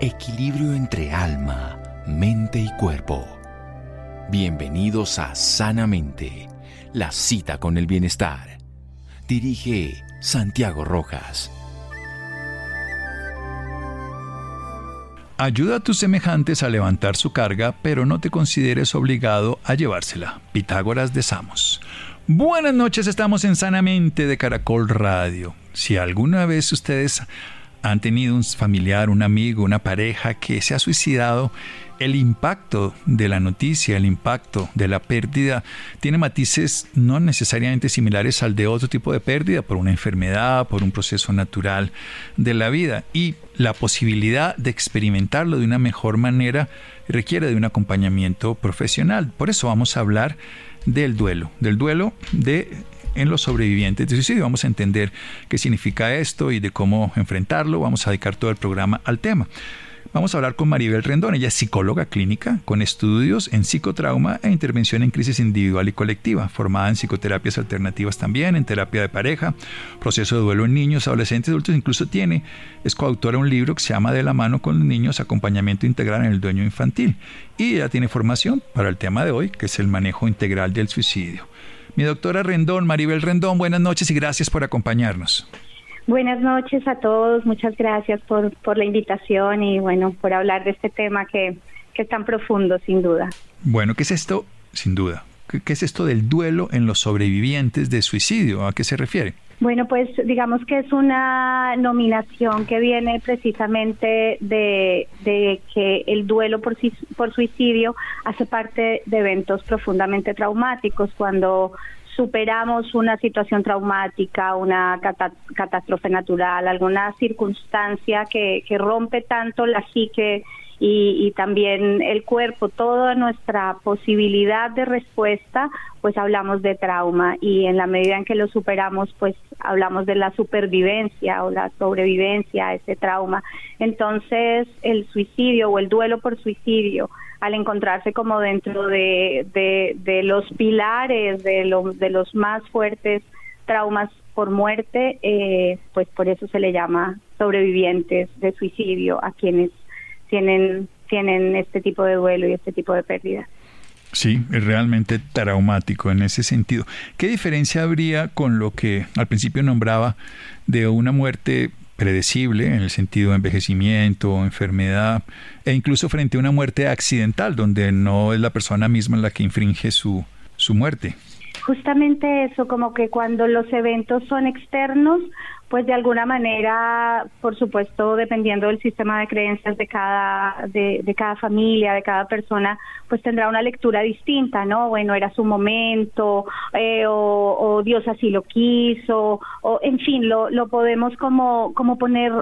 equilibrio entre alma, mente y cuerpo. Bienvenidos a Sanamente, la cita con el bienestar. Dirige Santiago Rojas. Ayuda a tus semejantes a levantar su carga, pero no te consideres obligado a llevársela. Pitágoras de Samos. Buenas noches, estamos en Sanamente de Caracol Radio. Si alguna vez ustedes han tenido un familiar, un amigo, una pareja que se ha suicidado, el impacto de la noticia, el impacto de la pérdida, tiene matices no necesariamente similares al de otro tipo de pérdida, por una enfermedad, por un proceso natural de la vida. Y la posibilidad de experimentarlo de una mejor manera requiere de un acompañamiento profesional. Por eso vamos a hablar del duelo, del duelo de en los sobrevivientes de suicidio. Vamos a entender qué significa esto y de cómo enfrentarlo. Vamos a dedicar todo el programa al tema. Vamos a hablar con Maribel Rendón, ella es psicóloga clínica con estudios en psicotrauma e intervención en crisis individual y colectiva, formada en psicoterapias alternativas también, en terapia de pareja, proceso de duelo en niños, adolescentes, adultos, incluso tiene, es coautora de un libro que se llama De la mano con los niños, acompañamiento integral en el dueño infantil. Y ella tiene formación para el tema de hoy, que es el manejo integral del suicidio. Mi doctora Rendón, Maribel Rendón, buenas noches y gracias por acompañarnos. Buenas noches a todos, muchas gracias por, por la invitación y bueno, por hablar de este tema que, que es tan profundo, sin duda. Bueno, ¿qué es esto? Sin duda. ¿Qué, es esto del duelo en los sobrevivientes de suicidio? ¿A qué se refiere? Bueno, pues digamos que es una nominación que viene precisamente de, de, que el duelo por, por suicidio hace parte de eventos profundamente traumáticos. Cuando superamos una situación traumática, una catástrofe natural, alguna circunstancia que, que rompe tanto la psique y, también el cuerpo, toda nuestra posibilidad de respuesta, pues hablamos de trauma y en la medida en que lo superamos, pues hablamos de la supervivencia o la sobrevivencia a ese trauma. Entonces, el suicidio o el duelo por suicidio, al encontrarse como dentro de, de, los pilares de, de los más fuertes traumas por muerte, eh, pues por eso se le llama sobrevivientes de suicidio a quienes tienen, tienen este tipo de duelo y este tipo de pérdida. Sí, es realmente traumático en ese sentido. ¿Qué diferencia habría con lo que al principio nombraba de una muerte predecible en el sentido de envejecimiento, enfermedad, e incluso frente a una muerte accidental, donde no es la persona misma la que infringe su, su muerte? Justamente eso, como que cuando los eventos son externos, pues de alguna manera, por supuesto, dependiendo del sistema de creencias de cada, de, de, cada familia, de cada persona, pues tendrá una lectura distinta, ¿no? Bueno, era su momento, eh, o, Dios así lo quiso, o en fin, lo, lo podemos como, como poner,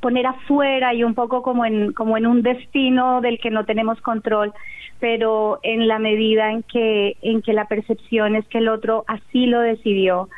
poner afuera y un poco como en, como en un destino del que no tenemos control, pero en la medida en que, en que la percepción es que el otro así lo decidió,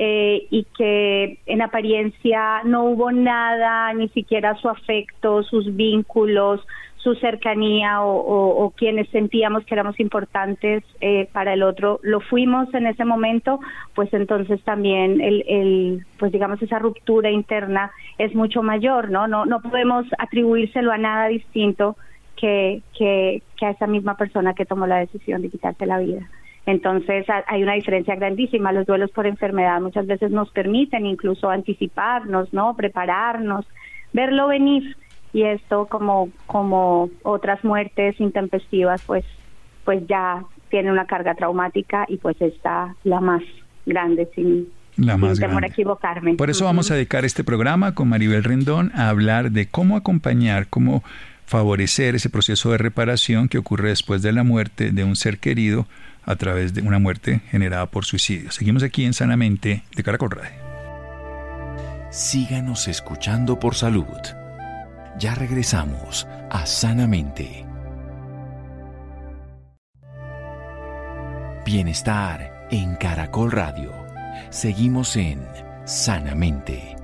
eh, y que en apariencia no hubo nada, ni siquiera su afecto, sus vínculos, su cercanía o, quienes sentíamos que éramos importantes eh, para el otro, lo fuimos en ese momento, pues entonces también el, el, pues digamos esa ruptura interna es mucho mayor, ¿no? No, no podemos atribuírselo a nada distinto que, que, que a esa misma persona que tomó la decisión de quitarse la vida. Entonces hay una diferencia grandísima. Los duelos por enfermedad muchas veces nos permiten incluso anticiparnos, ¿no? Prepararnos, verlo venir. Y esto como, como otras muertes intempestivas, pues, pues ya tiene una carga traumática y pues está la más grande sin, la más temor a equivocarme. Por eso vamos a dedicar este programa con Maribel Rendón a hablar de cómo acompañar, cómo favorecer ese proceso de reparación que ocurre después de la muerte de un ser querido a través de una muerte generada por suicidio. Seguimos aquí en Sanamente de Caracol Radio. Síganos escuchando por salud. Ya regresamos a Sanamente. Bienestar en Caracol Radio. Seguimos en Sanamente.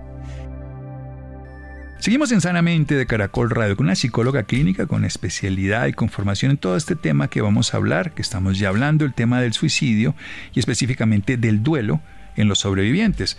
Seguimos en Sanamente de Caracol Radio con una psicóloga clínica con especialidad y con formación en todo este tema que vamos a hablar, que estamos ya hablando, el tema del suicidio y específicamente del duelo en los sobrevivientes.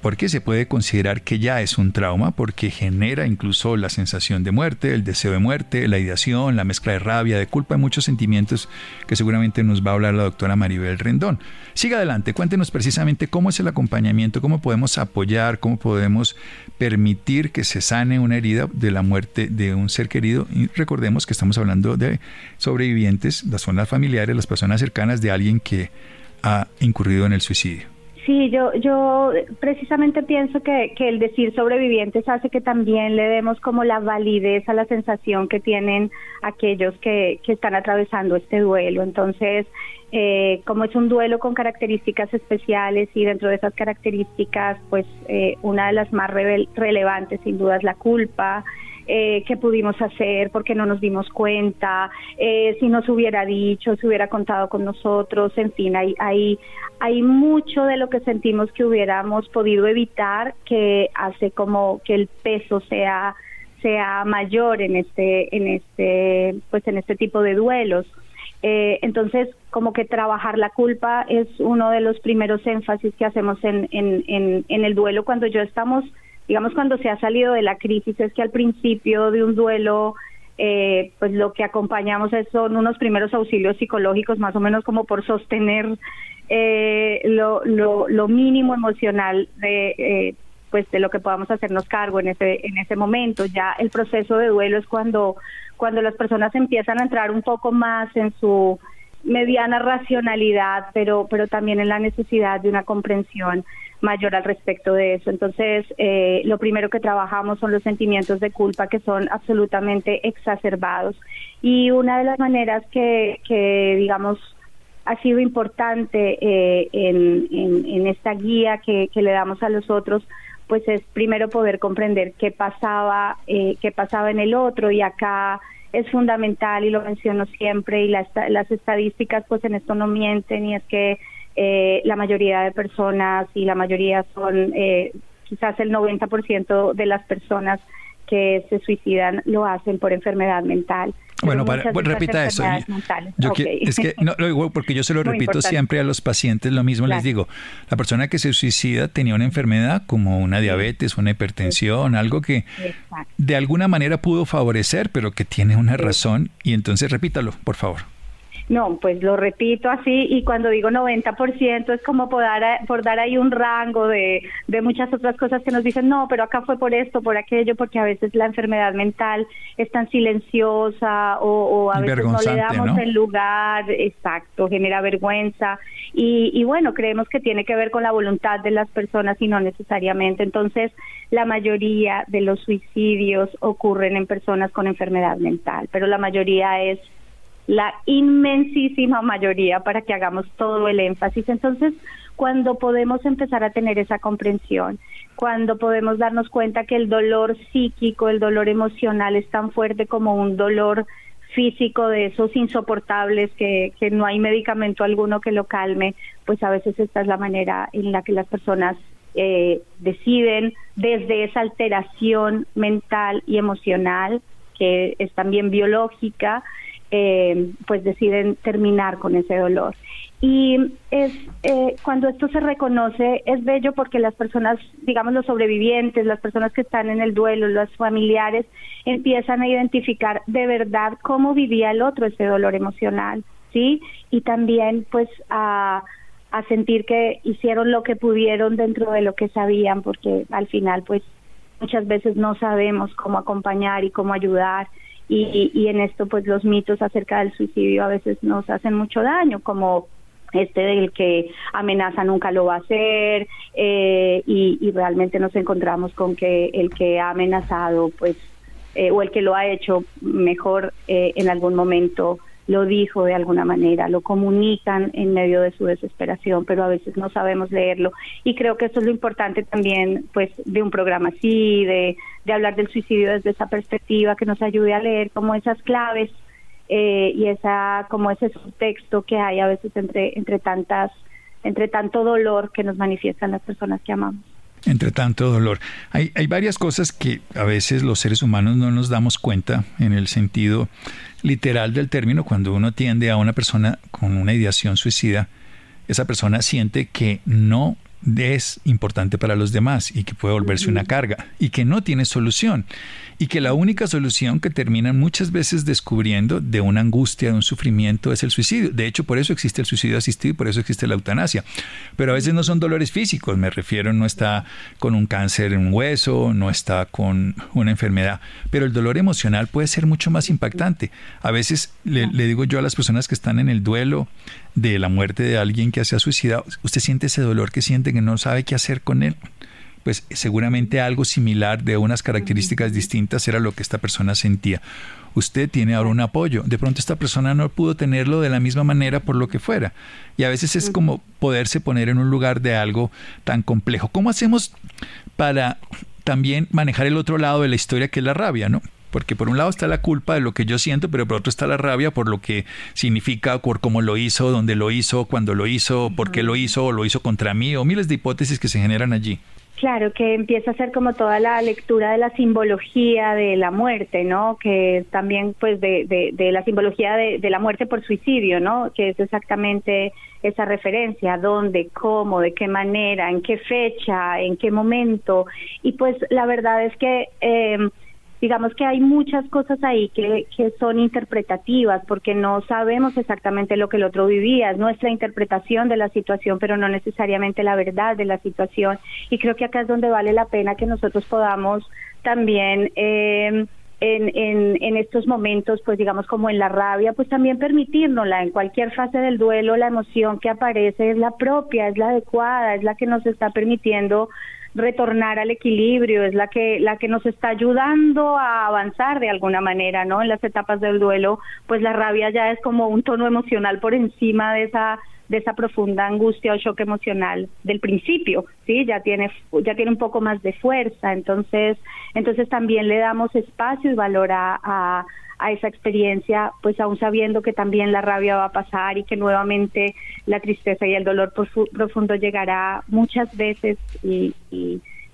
Porque se puede considerar que ya es un trauma porque genera incluso la sensación de muerte, el deseo de muerte, la ideación, la mezcla de rabia, de culpa, y muchos sentimientos que seguramente nos va a hablar la doctora Maribel Rendón. Siga adelante, cuéntenos precisamente cómo es el acompañamiento, cómo podemos apoyar, cómo podemos permitir que se sane una herida de la muerte de un ser querido. Y recordemos que estamos hablando de sobrevivientes, las zonas familiares, las personas cercanas de alguien que ha incurrido en el suicidio. Sí, yo, yo precisamente pienso que, que el decir sobrevivientes hace que también le demos como la validez a la sensación que tienen aquellos que, que están atravesando este duelo. Entonces, eh, como es un duelo con características especiales y dentro de esas características, pues eh, una de las más relevantes sin duda es la culpa, eh, qué pudimos hacer, porque no nos dimos cuenta, eh, si nos hubiera dicho, si hubiera contado con nosotros, en fin, hay, hay, hay mucho de lo que sentimos que hubiéramos podido evitar que hace como que el peso sea sea mayor en este en este pues en este tipo de duelos. Eh, entonces como que trabajar la culpa es uno de los primeros énfasis que hacemos en, en, en, en el duelo cuando yo estamos digamos, cuando se ha salido de la crisis es que al principio de un duelo, eh, pues lo que acompañamos son unos primeros auxilios psicológicos, más o menos como por sostener eh, lo, lo, lo, mínimo emocional de, eh, pues de lo que podamos hacernos cargo en ese, en ese momento. Ya el proceso de duelo es cuando, cuando las personas empiezan a entrar un poco más en su mediana racionalidad, pero, pero también en la necesidad de una comprensión mayor al respecto de eso. Entonces, eh, lo primero que trabajamos son los sentimientos de culpa que son absolutamente exacerbados. Y una de las maneras que, que digamos, ha sido importante eh, en, en, esta guía que, que le damos a los otros, pues es primero poder comprender qué pasaba, eh, qué pasaba en el otro y acá es fundamental y lo menciono siempre y las, las estadísticas pues en esto no mienten y es que eh, la mayoría de personas y la mayoría son eh, quizás el 90% de las personas que se suicidan lo hacen por enfermedad mental. Bueno, repita eso. Yo es que no, lo digo porque yo se lo repito siempre a los pacientes, lo mismo les digo. La persona que se suicida tenía una enfermedad como una diabetes, una hipertensión, algo que de alguna manera pudo favorecer, pero que tiene una razón. Y entonces repítalo, por favor. No, pues lo repito así y cuando digo 90% es como por dar, por dar ahí un rango de, de muchas otras cosas que nos dicen, no, pero acá fue por esto, por aquello, porque a veces la enfermedad mental es tan silenciosa o, a veces no le damos el lugar, exacto, genera vergüenza y, y bueno, creemos que tiene que ver con la voluntad de las personas y no necesariamente. Entonces, la mayoría de los suicidios ocurren en personas con enfermedad mental, pero la mayoría es la inmensísima mayoría para que hagamos todo el énfasis. Entonces, cuando podemos empezar a tener esa comprensión, cuando podemos darnos cuenta que el dolor psíquico, el dolor emocional es tan fuerte como un dolor físico de esos insoportables que, que no hay medicamento alguno que lo calme, pues a veces esta es la manera en la que las personas eh, deciden desde esa alteración mental y emocional, que es también biológica, eh, pues deciden terminar con ese dolor. Y es eh, cuando esto se reconoce es bello porque las personas, digamos los sobrevivientes, las personas que están en el duelo, los familiares, empiezan a identificar de verdad cómo vivía el otro ese dolor emocional, ¿sí? Y también pues a, a sentir que hicieron lo que pudieron dentro de lo que sabían, porque al final pues muchas veces no sabemos cómo acompañar y cómo ayudar y, y en esto pues los mitos acerca del suicidio a veces nos hacen mucho daño, como este del que amenaza nunca lo va a hacer eh, y, realmente nos encontramos con que el que ha amenazado pues eh, o el que lo ha hecho mejor eh, en algún momento lo dijo de alguna manera, lo comunican en medio de su desesperación, pero a veces no sabemos leerlo. Y creo que eso es lo importante también, pues, de un programa así, de, de hablar del suicidio desde esa perspectiva, que nos ayude a leer como esas claves eh, y esa, como ese subtexto que hay a veces entre, entre tantas, entre tanto dolor que nos manifiestan las personas que amamos entre tanto dolor. Hay, hay varias cosas que a veces los seres humanos no nos damos cuenta en el sentido literal del término. Cuando uno tiende a una persona con una ideación suicida, esa persona siente que no es importante para los demás y que puede volverse una carga y que no tiene solución y que la única solución que terminan muchas veces descubriendo de una angustia, de un sufrimiento es el suicidio. De hecho, por eso existe el suicidio asistido y por eso existe la eutanasia. Pero a veces no son dolores físicos, me refiero, no está con un cáncer en un hueso, no está con una enfermedad, pero el dolor emocional puede ser mucho más impactante. A veces le, le digo yo a las personas que están en el duelo de la muerte de alguien que se ha suicidado, usted siente ese dolor que siente que no sabe qué hacer con él pues seguramente algo similar de unas características distintas era lo que esta persona sentía. Usted tiene ahora un apoyo. De pronto esta persona no pudo tenerlo de la misma manera por lo que fuera. Y a veces es como poderse poner en un lugar de algo tan complejo. ¿Cómo hacemos para también manejar el otro lado de la historia que es la rabia, ¿no? Porque por un lado está la culpa de lo que yo siento, pero por otro está la rabia por lo que significa, por cómo lo hizo, dónde lo hizo, cuándo lo hizo, por qué lo hizo, o lo hizo contra mí, o miles de hipótesis que se generan allí. Claro, que empieza a ser como toda la lectura de la simbología de la muerte, ¿no? Que también, pues, de, de, la simbología de, de, la muerte por suicidio, ¿no? Que es exactamente esa referencia, dónde, cómo, de qué manera, en qué fecha, en qué momento. Y pues la verdad es que eh, digamos que hay muchas cosas ahí que, que son interpretativas porque no sabemos exactamente lo que el otro vivía, es nuestra interpretación de la situación, pero no necesariamente la verdad de la situación. Y creo que acá es donde vale la pena que nosotros podamos también... Eh, en, en, en, estos momentos, pues digamos como en la rabia, pues también permitirnosla. En cualquier fase del duelo, la emoción que aparece es la propia, es la adecuada, es la que nos está permitiendo retornar al equilibrio, es la que la que nos está ayudando a avanzar de alguna manera, ¿no? En las etapas del duelo, pues la rabia ya es como un tono emocional por encima de esa de esa profunda angustia o shock emocional del principio, sí, ya tiene ya tiene un poco más de fuerza, entonces entonces también le damos espacio y valor a a esa experiencia, pues aún sabiendo que también la rabia va a pasar y que nuevamente la tristeza y el dolor profundo llegará muchas veces y,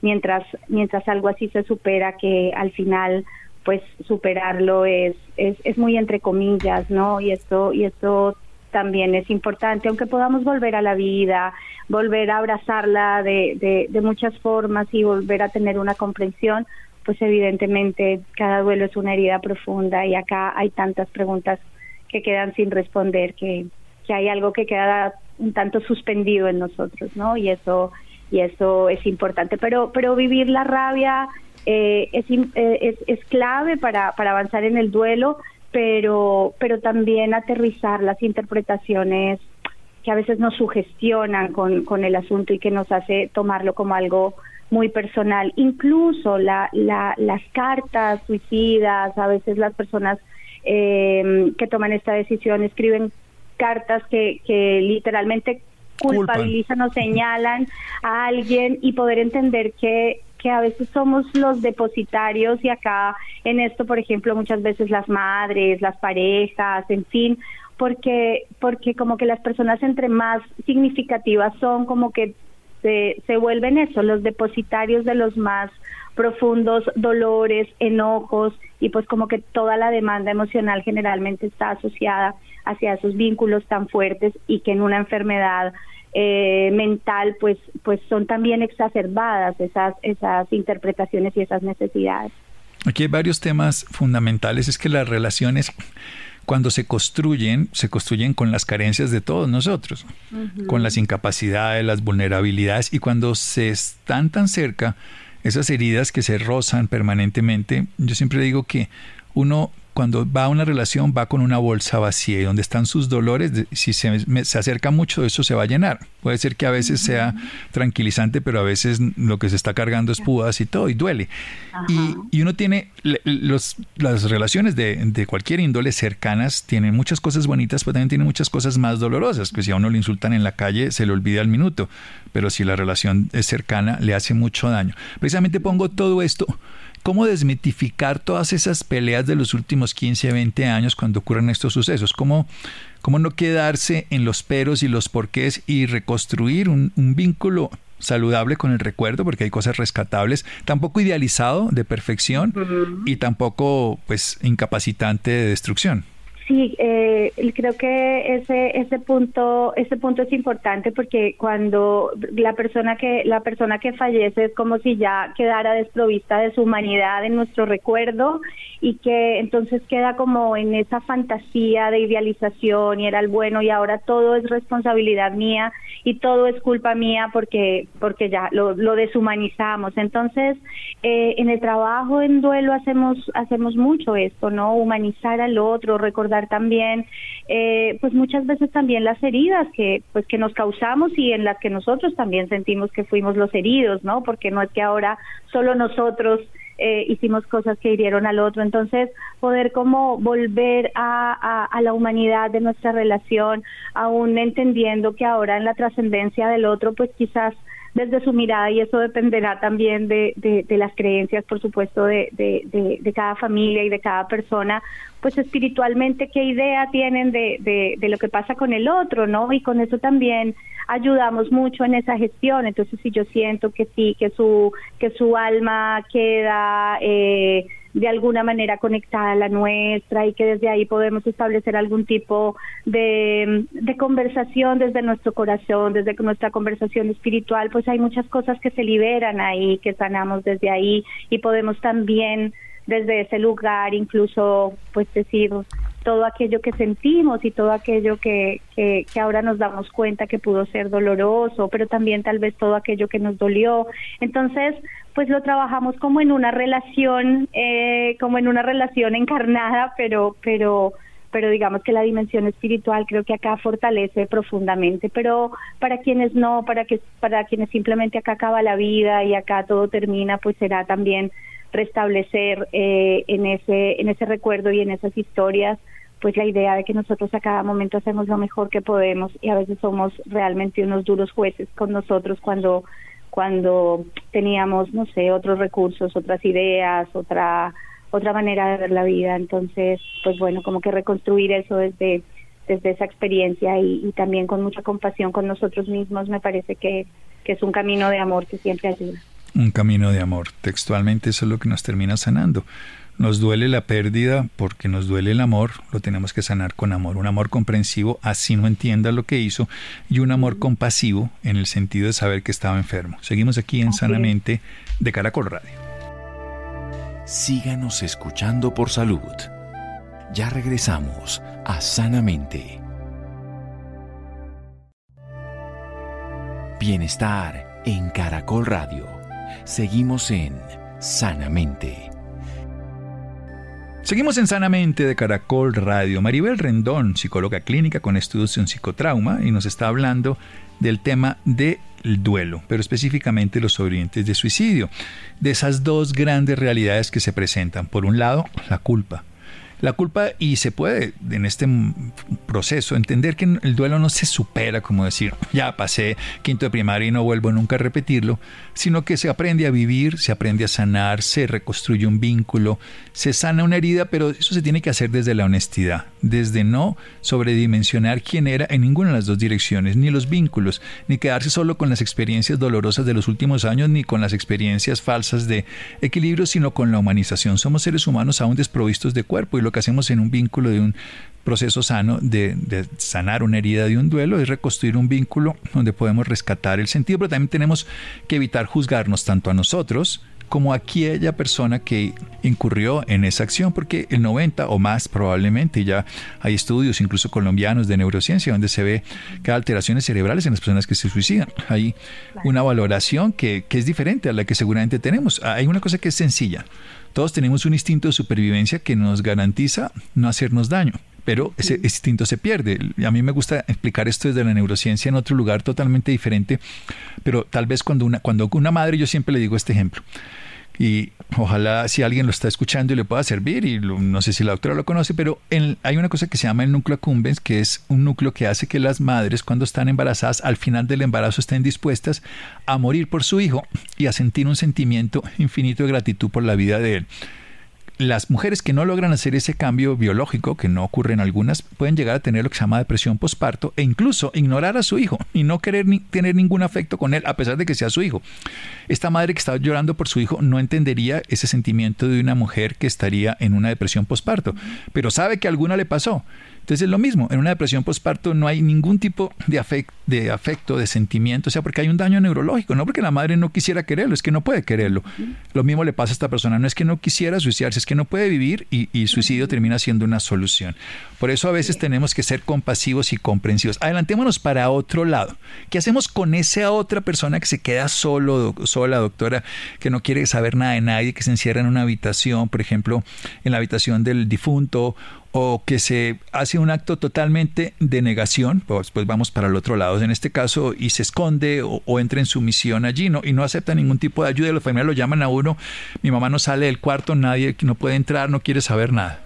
mientras mientras algo así se supera que al final pues superarlo es, es, es muy entre comillas, ¿no? Y esto y esto también es importante, aunque podamos volver a la vida, volver a abrazarla de, de, muchas formas y volver a tener una comprensión, pues evidentemente cada duelo es una herida profunda y acá hay tantas preguntas que quedan sin responder, que, que hay algo que queda un tanto suspendido en nosotros, ¿no? Y eso y eso es importante. Pero pero vivir la rabia eh, es, eh, es, es clave para, para avanzar en el duelo, pero pero también aterrizar las interpretaciones que a veces nos sugestionan con, con el asunto y que nos hace tomarlo como algo muy personal. Incluso la, la, las cartas suicidas, a veces las personas eh, que toman esta decisión escriben cartas que, que literalmente culpabilizan o señalan a alguien y poder entender que que a veces somos los depositarios y acá en esto, por ejemplo, muchas veces las madres, las parejas, en fin, porque porque como que las personas entre más significativas son, como que se, se vuelven eso, los depositarios de los más profundos dolores, enojos y pues como que toda la demanda emocional generalmente está asociada hacia esos vínculos tan fuertes y que en una enfermedad eh, mental pues pues son también exacerbadas esas esas interpretaciones y esas necesidades. Aquí hay varios temas fundamentales, es que las relaciones cuando se construyen, se construyen con las carencias de todos nosotros, con las incapacidades, las vulnerabilidades, y cuando se están tan cerca, esas heridas que se rozan permanentemente, yo siempre digo que uno cuando va a una relación va con una bolsa vacía y donde están sus dolores, si se, se, acerca mucho, eso se va a llenar. Puede ser que a veces sea tranquilizante, pero a veces lo que se está cargando es púas y todo, y duele. Y, y, uno tiene los, las relaciones de, de, cualquier índole cercanas, tienen muchas cosas bonitas, pero también tienen muchas cosas más dolorosas, que si a uno le insultan en la calle, se le olvida al minuto, pero si la relación es cercana, le hace mucho daño. Precisamente pongo todo esto ¿Cómo desmitificar todas esas peleas de los últimos 15, 20 años cuando ocurren estos sucesos? ¿Cómo, cómo no quedarse en los peros y los porqués y reconstruir un, vínculo saludable con el recuerdo, porque hay cosas rescatables, tampoco idealizado de perfección y tampoco pues incapacitante de destrucción? Sí, eh, creo que ese ese punto ese punto es importante porque cuando la persona que la persona que fallece es como si ya quedara desprovista de su humanidad en nuestro recuerdo y que entonces queda como en esa fantasía de idealización y era el bueno y ahora todo es responsabilidad mía y todo es culpa mía porque porque ya lo, deshumanizamos. Entonces eh, en el trabajo en duelo hacemos hacemos mucho esto, no humanizar al otro, recordar también, eh, pues muchas veces también las heridas que, pues que nos causamos y en las que nosotros también sentimos que fuimos los heridos, ¿no? Porque no es que ahora solo nosotros eh, hicimos cosas que hirieron al otro. Entonces, poder como volver a, a, la humanidad de nuestra relación, aún entendiendo que ahora en la trascendencia del otro, pues quizás desde su mirada y eso dependerá también de, de, las creencias, por supuesto, de, cada familia y de cada persona, pues espiritualmente qué idea tienen de, de, lo que pasa con el otro, ¿no? Y con eso también ayudamos mucho en esa gestión. Entonces, si yo siento que sí, que su, que su alma queda... Eh, de alguna manera conectada a la nuestra y que desde ahí podemos establecer algún tipo de, de conversación desde nuestro corazón, desde nuestra conversación espiritual, pues hay muchas cosas que se liberan ahí, que sanamos desde ahí y podemos también desde ese lugar incluso pues decir todo aquello que sentimos y todo aquello que, que, que, ahora nos damos cuenta que pudo ser doloroso, pero también tal vez todo aquello que nos dolió. Entonces, pues lo trabajamos como en una relación, eh, como en una relación encarnada, pero, pero, pero digamos que la dimensión espiritual creo que acá fortalece profundamente, pero para quienes no, para que, para quienes simplemente acá acaba la vida y acá todo termina, pues será también restablecer eh, en ese en ese recuerdo y en esas historias pues la idea de que nosotros a cada momento hacemos lo mejor que podemos y a veces somos realmente unos duros jueces con nosotros cuando cuando teníamos no sé otros recursos otras ideas otra otra manera de ver la vida. Entonces pues bueno como que reconstruir eso desde desde esa experiencia y, y también con mucha compasión con nosotros mismos me parece que, que es un camino de amor que siempre ayuda un camino de amor. Textualmente eso es lo que nos termina sanando. Nos duele la pérdida porque nos duele el amor, lo tenemos que sanar con amor. Un amor comprensivo, así no entienda lo que hizo, y un amor compasivo en el sentido de saber que estaba enfermo. Seguimos aquí en Sanamente de Caracol Radio. Síganos escuchando por salud. Ya regresamos a Sanamente. Bienestar en Caracol Radio Seguimos en Sanamente. Seguimos en Sanamente de Caracol Radio. Maribel Rendón, psicóloga clínica con estudios en psicotrauma, y nos está hablando del tema del duelo, pero específicamente los sobrevivientes de suicidio, de esas dos grandes realidades que se presentan. Por un lado, la culpa, la culpa y se puede en este proceso entender que el duelo no se supera como decir ya pasé quinto de primaria y no vuelvo nunca a repetirlo, sino que se aprende a vivir, se aprende a sanar, se reconstruye un vínculo, se sana una herida, pero eso se tiene que hacer desde la honestidad, desde no sobredimensionar quién era en ninguna de las dos direcciones, ni los vínculos, ni quedarse solo con las experiencias dolorosas de los últimos años, ni con las experiencias falsas de equilibrio, sino con la humanización. Somos seres humanos aún desprovistos de cuerpo y lo que hacemos en un vínculo de un proceso sano de, de, sanar una herida de un duelo es reconstruir un vínculo donde podemos rescatar el sentido, pero también tenemos que evitar juzgarnos tanto a nosotros como aquella persona que incurrió en esa acción, porque el 90 o más probablemente, ya hay estudios incluso colombianos de neurociencia donde se ve que hay alteraciones cerebrales en las personas que se suicidan. Hay una valoración que, que es diferente a la que seguramente tenemos. Hay una cosa que es sencilla. Todos tenemos un instinto de supervivencia que nos garantiza no hacernos daño pero ese instinto se pierde. A mí me gusta explicar esto desde la neurociencia en otro lugar totalmente diferente, pero tal vez cuando una, cuando una madre, yo siempre le digo este ejemplo, y ojalá si alguien lo está escuchando y le pueda servir, y no sé si la doctora lo conoce, pero hay una cosa que se llama el núcleo accumbens, que es un núcleo que hace que las madres cuando están embarazadas al final del embarazo estén dispuestas a morir por su hijo y a sentir un sentimiento infinito de gratitud por la vida de él las mujeres que no logran hacer ese cambio biológico, que no ocurre en algunas, pueden llegar a tener lo que se llama depresión postparto e incluso ignorar a su hijo y no querer ni tener ningún afecto con él, a pesar de que sea su hijo. Esta madre que estaba llorando por su hijo no entendería ese sentimiento de una mujer que estaría en una depresión postparto, pero sabe que alguna le pasó. Entonces es lo mismo, en una depresión postparto no hay ningún tipo de, afecto, de afecto, de sentimiento, o sea, porque hay un daño neurológico, no porque la madre no quisiera quererlo, es que no puede quererlo. Lo mismo le pasa a esta persona, no es que no quisiera suicidarse, es que no puede vivir y, y suicidio termina siendo una solución. Por eso a veces tenemos que ser compasivos y comprensivos. Adelantémonos para otro lado. ¿Qué hacemos con esa otra persona que se queda solo, sola, doctora, que no quiere saber nada de nadie, que se encierra en una habitación, por ejemplo, en la habitación del difunto o que se hace un acto totalmente de negación, pues, pues vamos para el otro lado, en este caso, y se esconde o, entra en sumisión allí no, y no acepta ningún tipo de ayuda, los familiares lo llaman a uno, mi mamá no sale del cuarto, nadie no puede entrar, no quiere saber nada.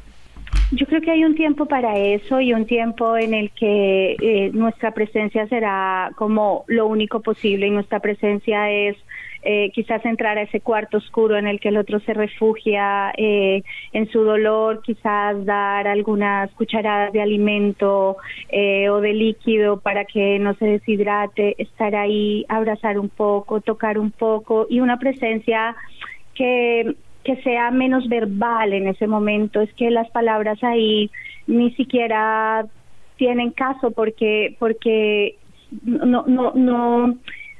Yo creo que hay un tiempo para eso y un tiempo en el que eh, nuestra presencia será como lo único posible y nuestra presencia es eh, quizás entrar a ese cuarto oscuro en el que el otro se refugia eh, en su dolor, quizás dar algunas cucharadas de alimento eh, o de líquido para que no se deshidrate, estar ahí, abrazar un poco, tocar un poco y una presencia que que sea menos verbal en ese momento, es que las palabras ahí ni siquiera tienen caso porque porque no no no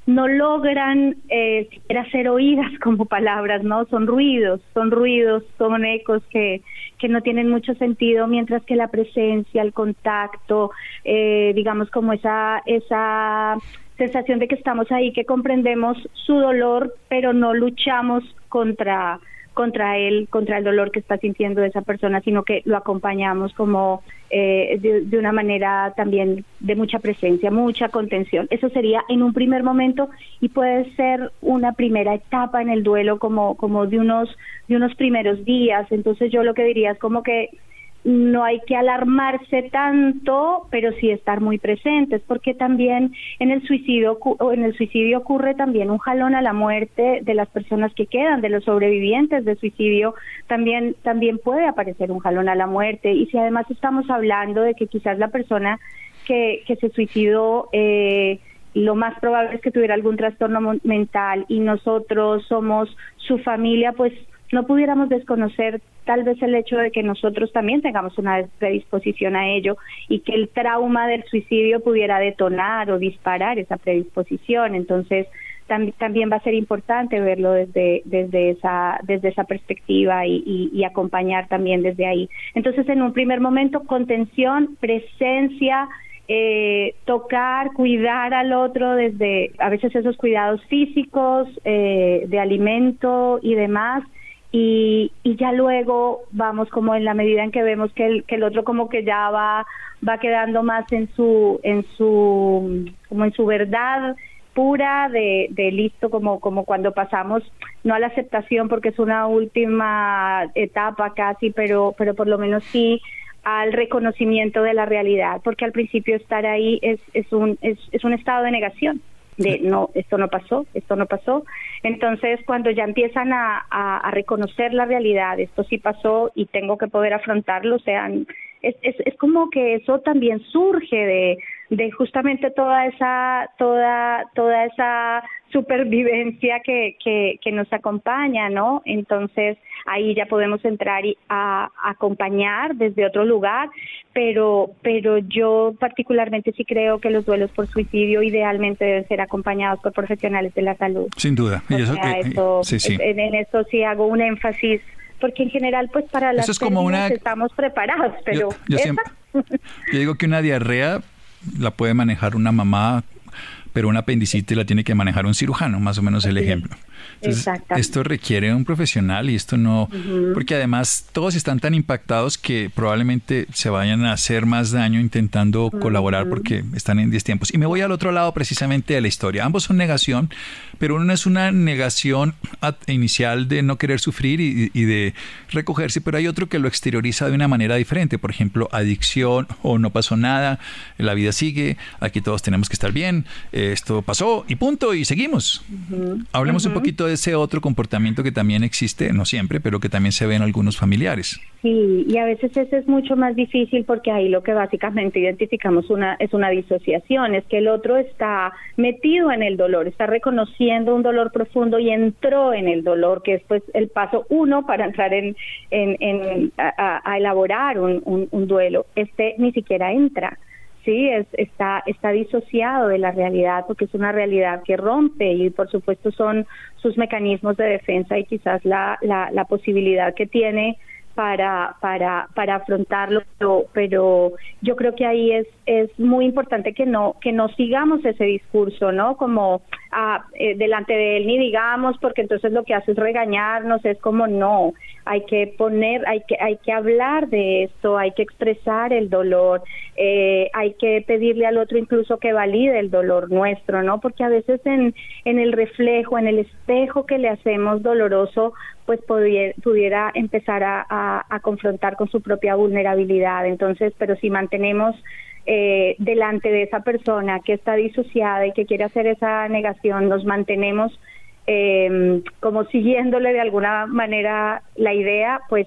no logran eh, ser oídas como palabras, ¿no? Son ruidos, son ruidos, son ecos que, que no tienen mucho sentido, mientras que la presencia, el contacto, eh, digamos como esa, esa sensación de que estamos ahí, que comprendemos su dolor, pero no luchamos contra contra él, contra el dolor que está sintiendo esa persona, sino que lo acompañamos como eh, de, una manera también de mucha presencia, mucha contención. Eso sería en un primer momento y puede ser una primera etapa en el duelo como, como de unos, de unos primeros días. Entonces yo lo que diría es como que no hay que alarmarse tanto, pero sí estar muy presentes, porque también en el suicidio en el suicidio ocurre también un jalón a la muerte de las personas que quedan, de los sobrevivientes de suicidio, también también puede aparecer un jalón a la muerte. Y si además estamos hablando de que quizás la persona que, que se suicidó eh, lo más probable es que tuviera algún trastorno mental y nosotros somos su familia, pues no pudiéramos desconocer tal vez el hecho de que nosotros también tengamos una predisposición a ello y que el trauma del suicidio pudiera detonar o disparar esa predisposición. Entonces, también va a ser importante verlo desde, desde, esa, desde esa perspectiva y, y, acompañar también desde ahí. Entonces, en un primer momento, contención, presencia, eh, tocar, cuidar al otro desde a veces esos cuidados físicos, eh, de alimento y demás, y, y ya luego vamos como en la medida en que vemos que el, que el otro como que ya va va quedando más en su en su como en su verdad pura de, de listo como como cuando pasamos no a la aceptación porque es una última etapa casi pero pero por lo menos sí al reconocimiento de la realidad porque al principio estar ahí es es un es, es un estado de negación de no, esto no pasó, esto no pasó. Entonces, cuando ya empiezan a, a, reconocer la realidad, esto sí pasó y tengo que poder afrontarlo, o sea, es, es, es como que eso también surge de, de justamente toda esa, toda, toda esa supervivencia que, que, que nos acompaña, ¿no? Entonces, ahí ya podemos entrar y a, acompañar desde otro lugar, pero, pero yo particularmente sí creo que los duelos por suicidio idealmente deben ser acompañados por profesionales de la salud. Sin duda. Eh, en, eso sí hago un énfasis porque en general pues para las es como estamos preparados pero yo, yo digo que una diarrea la puede manejar una mamá pero una apendicitis la tiene que manejar un cirujano, más o menos el ejemplo. Entonces, esto requiere un profesional y esto no, porque además todos están tan impactados que probablemente se vayan a hacer más daño intentando colaborar porque están en 10 tiempos. Y me voy al otro lado precisamente de la historia. Ambos son negación, pero uno es una negación inicial de no querer sufrir y, y de recogerse, pero hay otro que lo exterioriza de una manera diferente. Por ejemplo, adicción o no pasó nada, la vida sigue, aquí todos tenemos que estar bien, esto pasó y punto y seguimos. Hablemos un poquito de ese otro comportamiento que también existe, no siempre, pero que también se ve en algunos familiares. Sí, y a veces ese es mucho más difícil porque ahí lo que básicamente identificamos una es una disociación, es que el otro está metido en el dolor, está reconociendo un dolor profundo y entró en el dolor, que es pues el paso uno para entrar en, en, a, elaborar un, un duelo. Este ni siquiera entra sí, es, está, está disociado de la realidad porque es una realidad que rompe y por supuesto son sus mecanismos de defensa y quizás la, la, la posibilidad que tiene para, para, para afrontarlo, pero, yo creo que ahí es, es muy importante que no, que no sigamos ese discurso, ¿no? Como ah, eh, delante de él ni digamos, porque entonces lo que hace es regañarnos, es como no, hay que poner, hay que, hay que hablar de esto, hay que expresar el dolor, eh, hay que pedirle al otro incluso que valide el dolor nuestro, ¿no? Porque a veces en, en el reflejo, en el espejo que le hacemos doloroso, pues pudiera, pudiera empezar a, confrontar con su propia vulnerabilidad. Entonces, pero si mantenemos eh, delante de esa persona que está disociada y que quiere hacer esa negación, nos mantenemos eh, como siguiéndole de alguna manera la idea, pues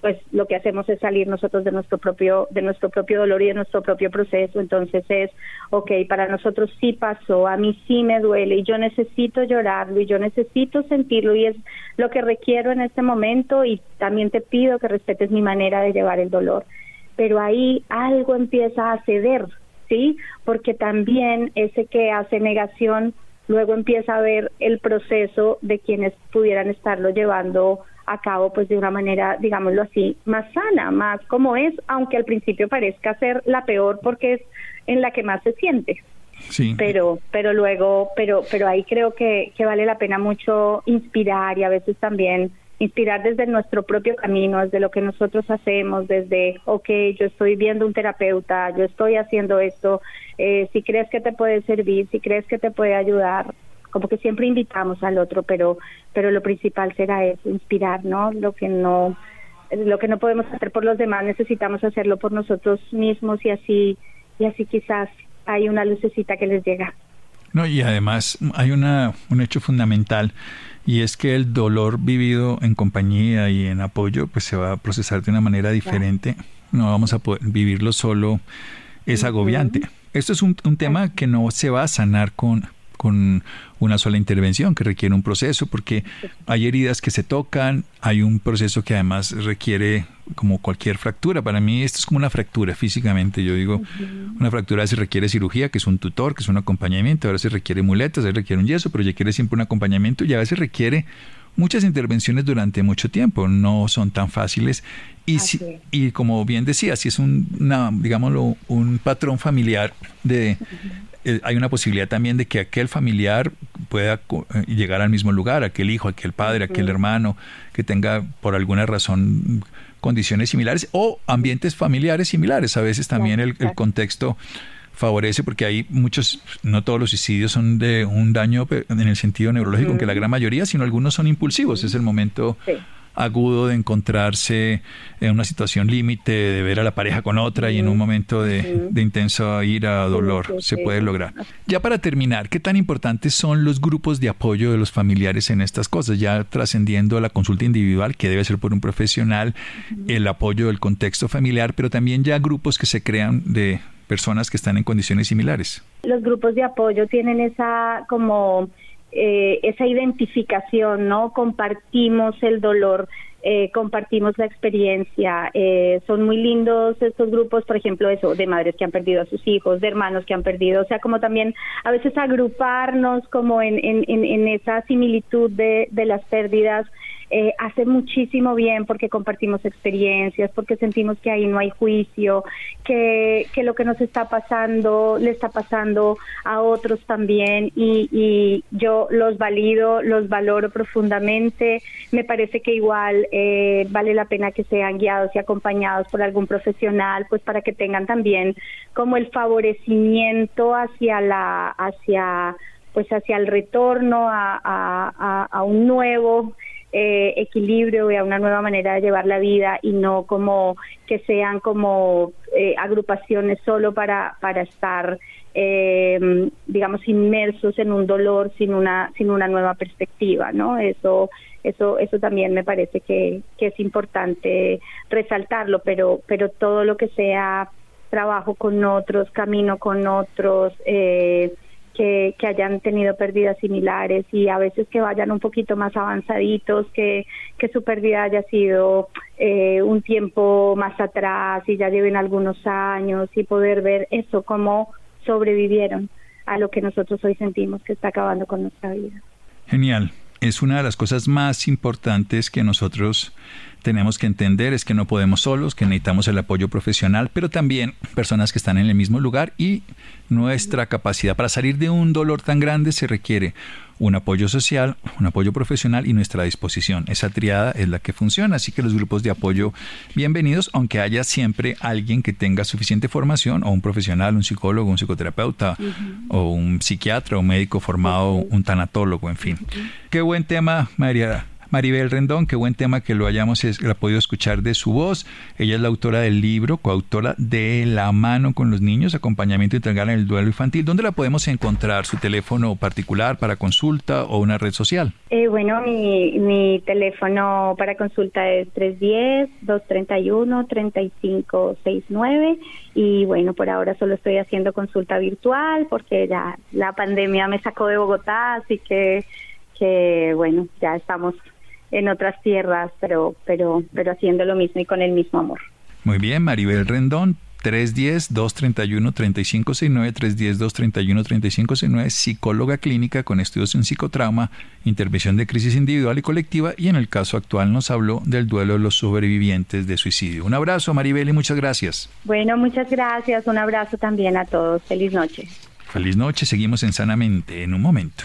pues lo que hacemos es salir nosotros de nuestro propio de nuestro propio dolor y de nuestro propio proceso. Entonces es ok para nosotros sí pasó a mí sí me duele y yo necesito llorarlo y yo necesito sentirlo y es lo que requiero en este momento y también te pido que respetes mi manera de llevar el dolor. Pero ahí algo empieza a ceder sí porque también ese que hace negación luego empieza a ver el proceso de quienes pudieran estarlo llevando a cabo pues de una manera, digámoslo así, más sana, más como es, aunque al principio parezca ser la peor porque es en la que más se siente. Sí. Pero, pero luego, pero, pero ahí creo que, que vale la pena mucho inspirar y a veces también inspirar desde nuestro propio camino, desde lo que nosotros hacemos, desde, ok, yo estoy viendo un terapeuta, yo estoy haciendo esto, eh, si crees que te puede servir, si crees que te puede ayudar, como que siempre invitamos al otro, pero, pero lo principal será eso, inspirar, ¿no? Lo que no, lo que no podemos hacer por los demás, necesitamos hacerlo por nosotros mismos y así, y así quizás hay una lucecita que les llega. No, y además hay una, un hecho fundamental y es que el dolor vivido en compañía y en apoyo pues se va a procesar de una manera diferente. No vamos a poder vivirlo solo, es agobiante. Esto es un, un tema que no se va a sanar con con una sola intervención, que requiere un proceso, porque hay heridas que se tocan, hay un proceso que además requiere como cualquier fractura. Para mí esto es como una fractura físicamente. Yo digo, una fractura se requiere cirugía, que es un tutor, que es un acompañamiento, a veces requiere muletas, a veces requiere un yeso, pero requiere siempre un acompañamiento y a veces requiere muchas intervenciones durante mucho tiempo, no son tan fáciles y, si, y como bien decía, si es un, una, digámoslo, un patrón familiar de, eh, hay una posibilidad también de que aquel familiar pueda eh, llegar al mismo lugar, aquel hijo, aquel padre, aquel hermano, que tenga por alguna razón condiciones similares o ambientes familiares similares. A veces también el, contexto favorece porque hay muchos, no todos los suicidios son de un daño en el sentido neurológico, aunque la gran mayoría, sino algunos son impulsivos. Es el momento agudo de encontrarse en una situación límite, de ver a la pareja con otra y en un momento de, de intensa ira, dolor, se puede lograr. Ya para terminar, ¿qué tan importantes son los grupos de apoyo de los familiares en estas cosas? Ya trascendiendo a la consulta individual, que debe ser por un profesional, el apoyo del contexto familiar, pero también ya grupos que se crean de personas que están en condiciones similares. Los grupos de apoyo tienen esa como eh, esa identificación, ¿no? Compartimos el dolor, eh, compartimos la experiencia. Eh, son muy lindos estos grupos, por ejemplo, eso, de madres que han perdido a sus hijos, de hermanos que han perdido, o sea, como también a veces agruparnos como en, en, en esa similitud de, de las pérdidas eh, hace muchísimo bien porque compartimos experiencias, porque sentimos que ahí no hay juicio, que, que lo que nos está pasando le está pasando a otros también y, y yo los valido, los valoro profundamente. Me parece que igual eh, vale la pena que sean guiados y acompañados por algún profesional, pues para que tengan también como el favorecimiento hacia la, hacia pues hacia el retorno a, a, a un nuevo eh, equilibrio y a una nueva manera de llevar la vida y no como que sean como eh, agrupaciones solo para, para estar eh, digamos, inmersos en un dolor sin una, sin una nueva perspectiva, ¿no? Eso, eso, eso también me parece que, que es importante resaltarlo, pero, pero todo lo que sea trabajo con otros, camino con otros, eh, que, que, hayan tenido pérdidas similares y a veces que vayan un poquito más avanzaditos, que, que su pérdida haya sido eh, un tiempo más atrás y ya lleven algunos años y poder ver eso, cómo sobrevivieron a lo que nosotros hoy sentimos que está acabando con nuestra vida. Genial. Es una de las cosas más importantes que nosotros tenemos que entender es que no podemos solos, que necesitamos el apoyo profesional, pero también personas que están en el mismo lugar y nuestra capacidad para salir de un dolor tan grande se requiere un apoyo social, un apoyo profesional y nuestra disposición. Esa triada es la que funciona, así que los grupos de apoyo bienvenidos, aunque haya siempre alguien que tenga suficiente formación, o un profesional, un psicólogo, un psicoterapeuta, o un psiquiatra, un médico formado, un tanatólogo, en fin. Qué buen tema, María Maribel Rendón, qué buen tema que lo hayamos podido escuchar de su voz. Ella es la autora del libro, coautora de La mano con los niños, acompañamiento integral en el duelo infantil. ¿Dónde la podemos encontrar? ¿Su teléfono particular para consulta o una red social? Eh, bueno, mi, mi teléfono para consulta es 310-231-3569 y bueno, por ahora solo estoy haciendo consulta virtual porque ya la pandemia me sacó de Bogotá, así que que bueno, ya estamos en otras tierras, pero, pero, pero haciendo lo mismo y con el mismo amor. Muy bien, Maribel Rendón. 310-231-3569, 310-231-3569, psicóloga clínica con estudios en psicotrauma, intervención de crisis individual y colectiva y en el caso actual nos habló del duelo de los sobrevivientes de suicidio. Un abrazo Maribel y muchas gracias. Bueno, muchas gracias, un abrazo también a todos, feliz noche. Feliz noche, seguimos en Sanamente en un momento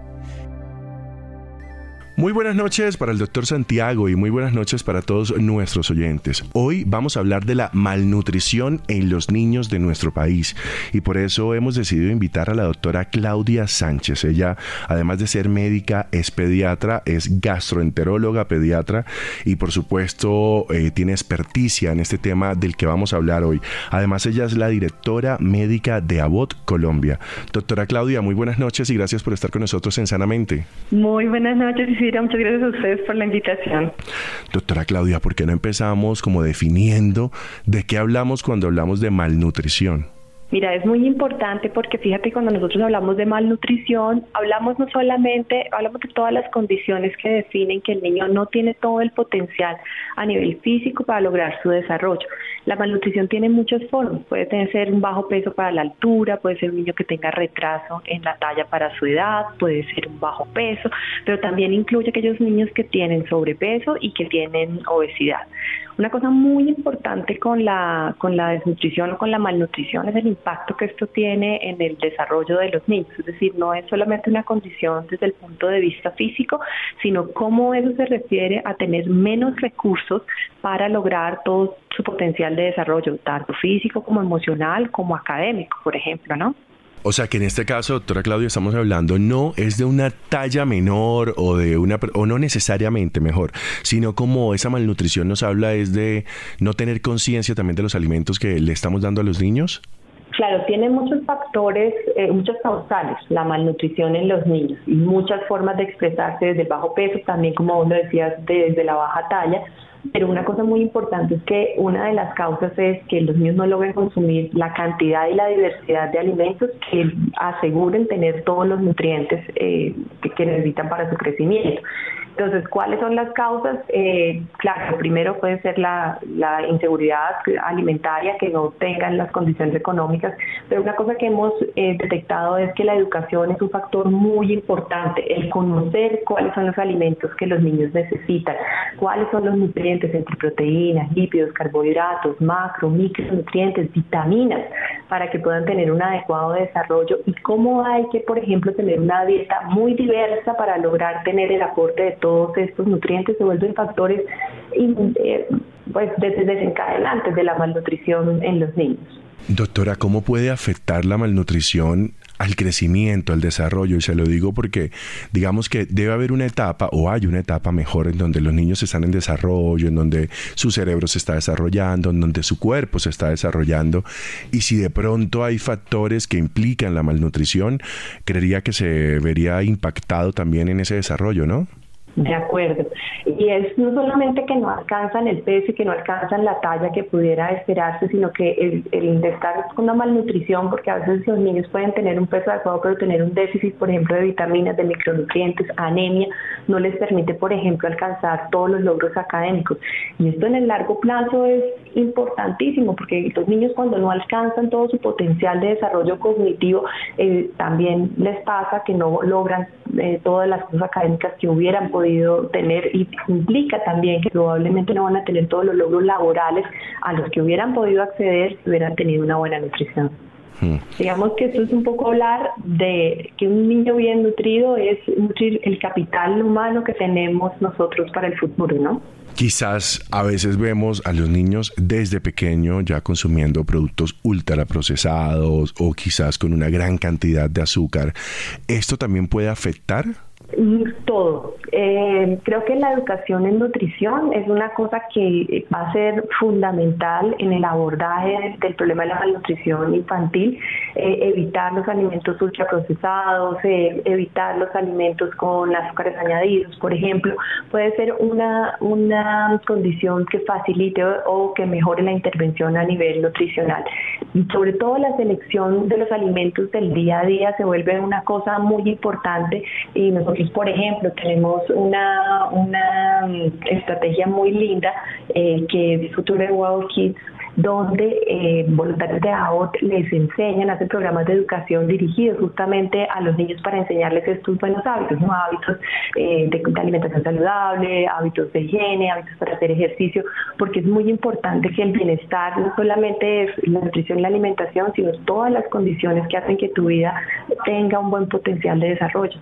Muy buenas noches para el doctor Santiago y muy buenas noches para todos nuestros oyentes. Hoy vamos a hablar de la malnutrición en los niños de nuestro país y por eso hemos decidido invitar a la doctora Claudia Sánchez. Ella, además de ser médica, es pediatra, es gastroenteróloga pediatra y por supuesto eh, tiene experticia en este tema del que vamos a hablar hoy. Además ella es la directora médica de Abot Colombia. Doctora Claudia, muy buenas noches y gracias por estar con nosotros en Sanamente. Muy buenas noches muchas gracias a ustedes por la invitación. Doctora Claudia, ¿por qué no empezamos como definiendo de qué hablamos cuando hablamos de malnutrición? Mira, es muy importante porque fíjate cuando nosotros hablamos de malnutrición, hablamos no solamente, hablamos de todas las condiciones que definen que el niño no tiene todo el potencial a nivel físico para lograr su desarrollo. La malnutrición tiene muchas formas, puede ser un bajo peso para la altura, puede ser un niño que tenga retraso en la talla para su edad, puede ser un bajo peso, pero también incluye aquellos niños que tienen sobrepeso y que tienen obesidad. Una cosa muy importante con la, con la desnutrición o con la malnutrición es el impacto que esto tiene en el desarrollo de los niños. Es decir, no es solamente una condición desde el punto de vista físico, sino cómo eso se refiere a tener menos recursos para lograr todo su potencial de desarrollo, tanto físico como emocional como académico, por ejemplo, ¿no? O sea que en este caso, doctora Claudia, estamos hablando no es de una talla menor o de una o no necesariamente mejor, sino como esa malnutrición nos habla es de no tener conciencia también de los alimentos que le estamos dando a los niños. Claro, tiene muchos factores, eh, muchas causales, la malnutrición en los niños y muchas formas de expresarse desde el bajo peso, también como vos lo decías, desde la baja talla, pero una cosa muy importante es que una de las causas es que los niños no logren consumir la cantidad y la diversidad de alimentos que aseguren tener todos los nutrientes eh, que necesitan para su crecimiento. Entonces, ¿cuáles son las causas? Eh, claro, primero puede ser la, inseguridad alimentaria, que no tengan las condiciones económicas, pero una cosa que hemos eh, detectado es que la educación es un factor muy importante, el conocer cuáles son los alimentos que los niños necesitan, cuáles son los nutrientes entre proteínas, lípidos, carbohidratos, macro, micronutrientes, vitaminas, para que puedan tener un adecuado desarrollo y cómo hay que, por ejemplo, tener una dieta muy diversa para lograr tener el aporte de todos estos nutrientes se vuelven factores eh, pues desencadenantes de la malnutrición en los niños. Doctora, ¿cómo puede afectar la malnutrición al crecimiento, al desarrollo? Y se lo digo porque digamos que debe haber una etapa o hay una etapa mejor en donde los niños están en desarrollo, en donde su cerebro se está desarrollando, en donde su cuerpo se está desarrollando. Y si de pronto hay factores que implican la malnutrición, creería que se vería impactado también en ese desarrollo, ¿no? De acuerdo. Y es no solamente que no alcanzan el peso y que no alcanzan la talla que pudiera esperarse, sino que el, el estar con una malnutrición, porque a veces los niños pueden tener un peso adecuado, pero tener un déficit, por ejemplo, de vitaminas, de micronutrientes, anemia, no les permite, por ejemplo, alcanzar todos los logros académicos. Y esto en el largo plazo es importantísimo, porque los niños cuando no alcanzan todo su potencial de desarrollo cognitivo, eh, también les pasa que no logran eh, todas las cosas académicas que hubieran tener y implica también que probablemente no van a tener todos los logros laborales a los que hubieran podido acceder si hubieran tenido una buena nutrición. Hmm. Digamos que esto es un poco hablar de que un niño bien nutrido es nutrir el capital humano que tenemos nosotros para el futuro, ¿no? Quizás a veces vemos a los niños desde pequeño ya consumiendo productos ultraprocesados o quizás con una gran cantidad de azúcar. ¿Esto también puede afectar? Todo. Eh, creo que la educación en nutrición es una cosa que va a ser fundamental en el abordaje del, problema de la malnutrición infantil. Eh, evitar los alimentos ultraprocesados, eh, evitar los alimentos con azúcares añadidos, por ejemplo, puede ser una, una condición que facilite o, que mejore la intervención a nivel nutricional. Y sobre todo la selección de los alimentos del día a día se vuelve una cosa muy importante y nosotros, por ejemplo, tenemos una, una estrategia muy linda eh, que es Future World Kids donde eh, voluntarios de AOT les enseñan, hacen programas de educación dirigidos justamente a los niños para enseñarles estos buenos hábitos, ¿no? hábitos eh, de, alimentación saludable, hábitos de higiene, hábitos para hacer ejercicio, porque es muy importante que el bienestar no solamente es la nutrición y la alimentación, sino todas las condiciones que hacen que tu vida tenga un buen potencial de desarrollo.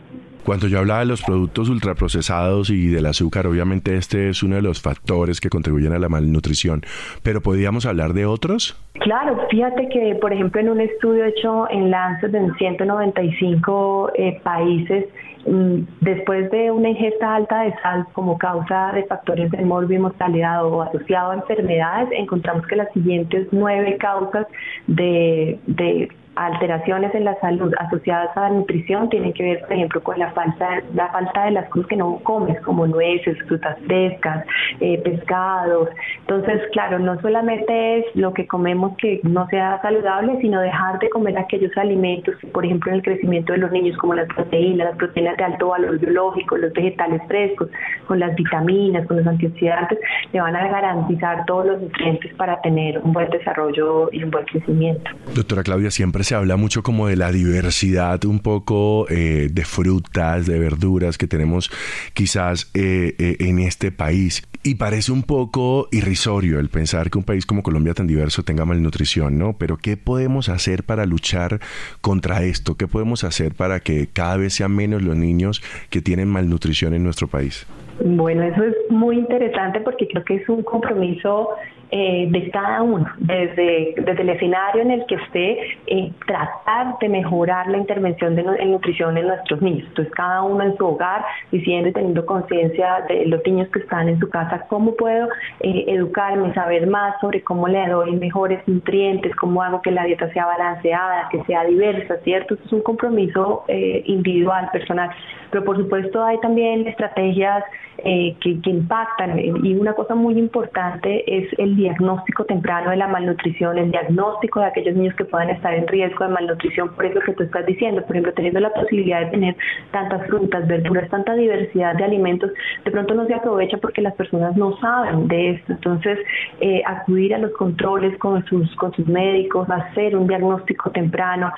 Cuando yo hablaba de los productos ultraprocesados y del azúcar, obviamente este es uno de los factores que contribuyen a la malnutrición, pero ¿podríamos hablar de otros? Claro, fíjate que, por ejemplo, en un estudio hecho en Lancet en 195 eh, países, mm, después de una ingesta alta de sal como causa de factores de morbo y mortalidad o asociado a enfermedades, encontramos que las siguientes nueve causas de, de alteraciones en la salud asociadas a la nutrición tienen que ver, por ejemplo, con la falta, la falta de las cosas que no comes, como nueces, frutas frescas, eh, pescados. Entonces, claro, no solamente es lo que comemos que no sea saludable, sino dejar de comer aquellos alimentos, por ejemplo, en el crecimiento de los niños, como las proteínas, las proteínas de alto valor biológico, los vegetales frescos, con las vitaminas, con los antioxidantes, le van a garantizar todos los nutrientes para tener un buen desarrollo y un buen crecimiento. Doctora Claudia, siempre se habla mucho como de la diversidad un poco eh, de frutas, de verduras que tenemos quizás eh, eh, en este país. Y parece un poco irrisorio el pensar que un país como Colombia tan diverso tenga malnutrición, ¿no? Pero ¿qué podemos hacer para luchar contra esto? ¿Qué podemos hacer para que cada vez sean menos los niños que tienen malnutrición en nuestro país? Bueno, eso es muy interesante porque creo que es un compromiso eh, de cada uno, desde, desde el escenario en el que esté, eh, tratar de mejorar la intervención de en nutrición en nuestros niños. Entonces, cada uno en su hogar, diciendo y teniendo conciencia de los niños que están en su casa, cómo puedo eh, educarme, saber más sobre cómo le doy mejores nutrientes, cómo hago que la dieta sea balanceada, que sea diversa, ¿cierto? es un compromiso individual, personal. Pero por supuesto hay también estrategias que, que impactan y una cosa muy importante es el diagnóstico temprano de la malnutrición, el diagnóstico de aquellos niños que puedan estar en riesgo de malnutrición, por eso que tú estás diciendo, por ejemplo, teniendo la posibilidad de tener tantas frutas, verduras, tanta diversidad de alimentos, de pronto no se aprovecha porque las personas no saben de esto. Entonces, eh, acudir a los controles con sus, con sus médicos, hacer un diagnóstico temprano.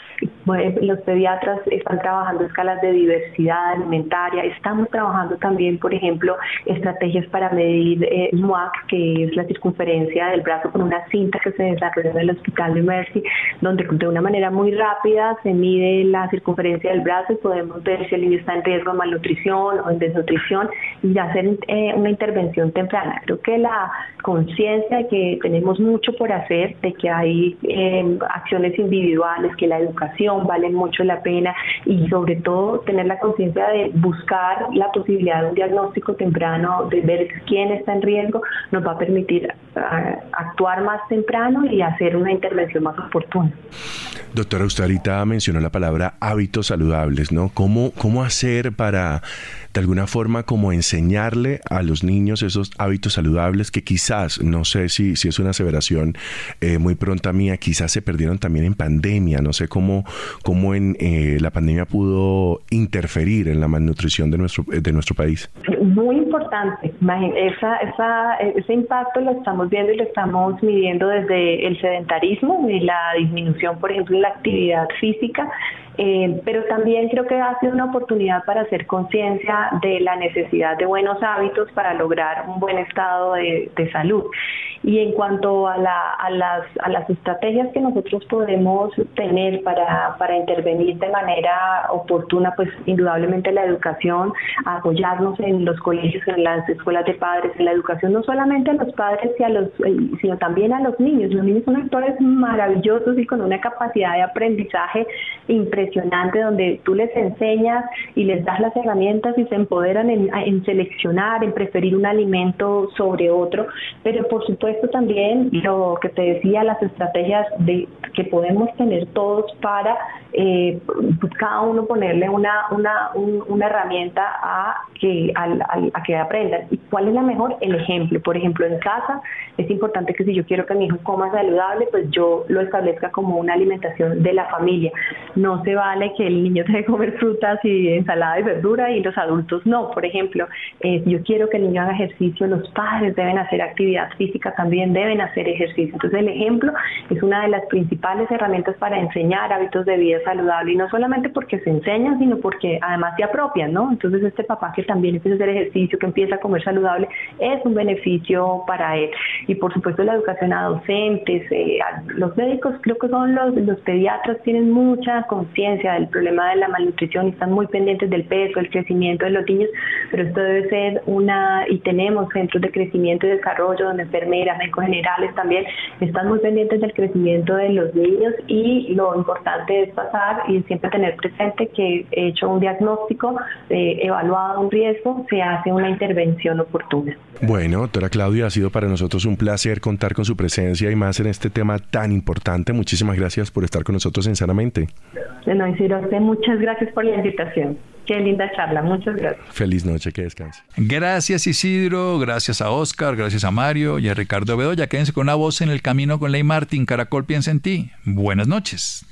Los pediatras están trabajando escalas de diversidad alimentaria, estamos trabajando también, por ejemplo, estrategias para medir eh, MUAC, que es la circunferencia del brazo con una cinta que se desarrolló en el hospital de Mercy, donde de una manera muy rápida se mide la circunferencia del brazo y podemos ver si el niño está en riesgo de malnutrición o en desnutrición y hacer eh, una intervención temprana. Creo que la conciencia de que tenemos mucho por hacer, de que hay eh, acciones individuales, que la educación vale mucho la pena y sobre todo tener la conciencia de buscar la posibilidad de un diagnóstico temprano, de ver quién está en riesgo, nos va a permitir ah, actuar más temprano y hacer una intervención más oportuna. Doctora, usted ahorita mencionó la palabra hábitos saludables, ¿no? ¿Cómo, cómo hacer para de alguna forma como enseñarle a los niños esos hábitos saludables que quizás, no sé si, si es una aseveración eh, muy pronta mía, quizás se perdieron también en pandemia, no sé cómo, cómo en, eh, la pandemia pudo interferir en la malnutrición de nuestro, de nuestro país. Muy importante, esa, esa, ese impacto lo estamos viendo y lo estamos midiendo desde el sedentarismo y la disminución, por ejemplo, en la actividad física eh, pero también creo que ha sido una oportunidad para hacer conciencia de la necesidad de buenos hábitos para lograr un buen estado de, salud. Y en cuanto a, las, a las estrategias que nosotros podemos tener para, para intervenir de manera oportuna, pues indudablemente la educación, apoyarnos en los colegios, en las escuelas de padres, en la educación, no solamente a los padres, y a los, eh, sino también a los niños. Los niños son actores maravillosos y con una capacidad de aprendizaje impresionante donde tú les enseñas y les das las herramientas y se empoderan en, seleccionar, en preferir un alimento sobre otro, pero por supuesto también lo que te decía, las estrategias de que podemos tener todos para eh, pues cada uno ponerle una, una, una herramienta a que, a que aprendan. ¿Y cuál es la mejor? El ejemplo. Por ejemplo, en casa es importante que si yo quiero que mi hijo coma saludable, pues yo lo establezca como una alimentación de la familia. No se vale que el niño que comer frutas y ensalada y verdura y los adultos no. Por ejemplo, eh, yo quiero que el niño haga ejercicio, los padres deben hacer actividad física, también deben hacer ejercicio. Entonces el ejemplo es una de las principales herramientas para enseñar hábitos de vida saludable y no solamente porque se enseñan, sino porque además se apropian, ¿no? Entonces este papá que también empieza a hacer ejercicio, que empieza a comer saludable, es un beneficio para él. Y por supuesto la educación a docentes, eh, los médicos creo que son los, los pediatras, tienen mucha conciencia del problema de la malnutrición y están muy pendientes del peso, el crecimiento de los niños, pero esto debe ser una, y tenemos centros de crecimiento y desarrollo donde enfermeras, médicos generales también están muy pendientes del crecimiento de los niños y lo importante es pasar y siempre tener presente que hecho un diagnóstico, eh, evaluado un riesgo, se hace una intervención oportuna. Bueno, doctora Claudia, ha sido para nosotros un placer contar con su presencia y más en este tema tan importante. Muchísimas gracias por estar con nosotros en Sanamente. No, muchas gracias por la invitación. Qué linda charla, muchas gracias. Feliz noche, que descanse. Gracias Isidro, gracias a Oscar, gracias a Mario y a Ricardo Bedoya. Quédense con una voz en el camino con Ley Martín. Caracol piensa en ti. Buenas noches.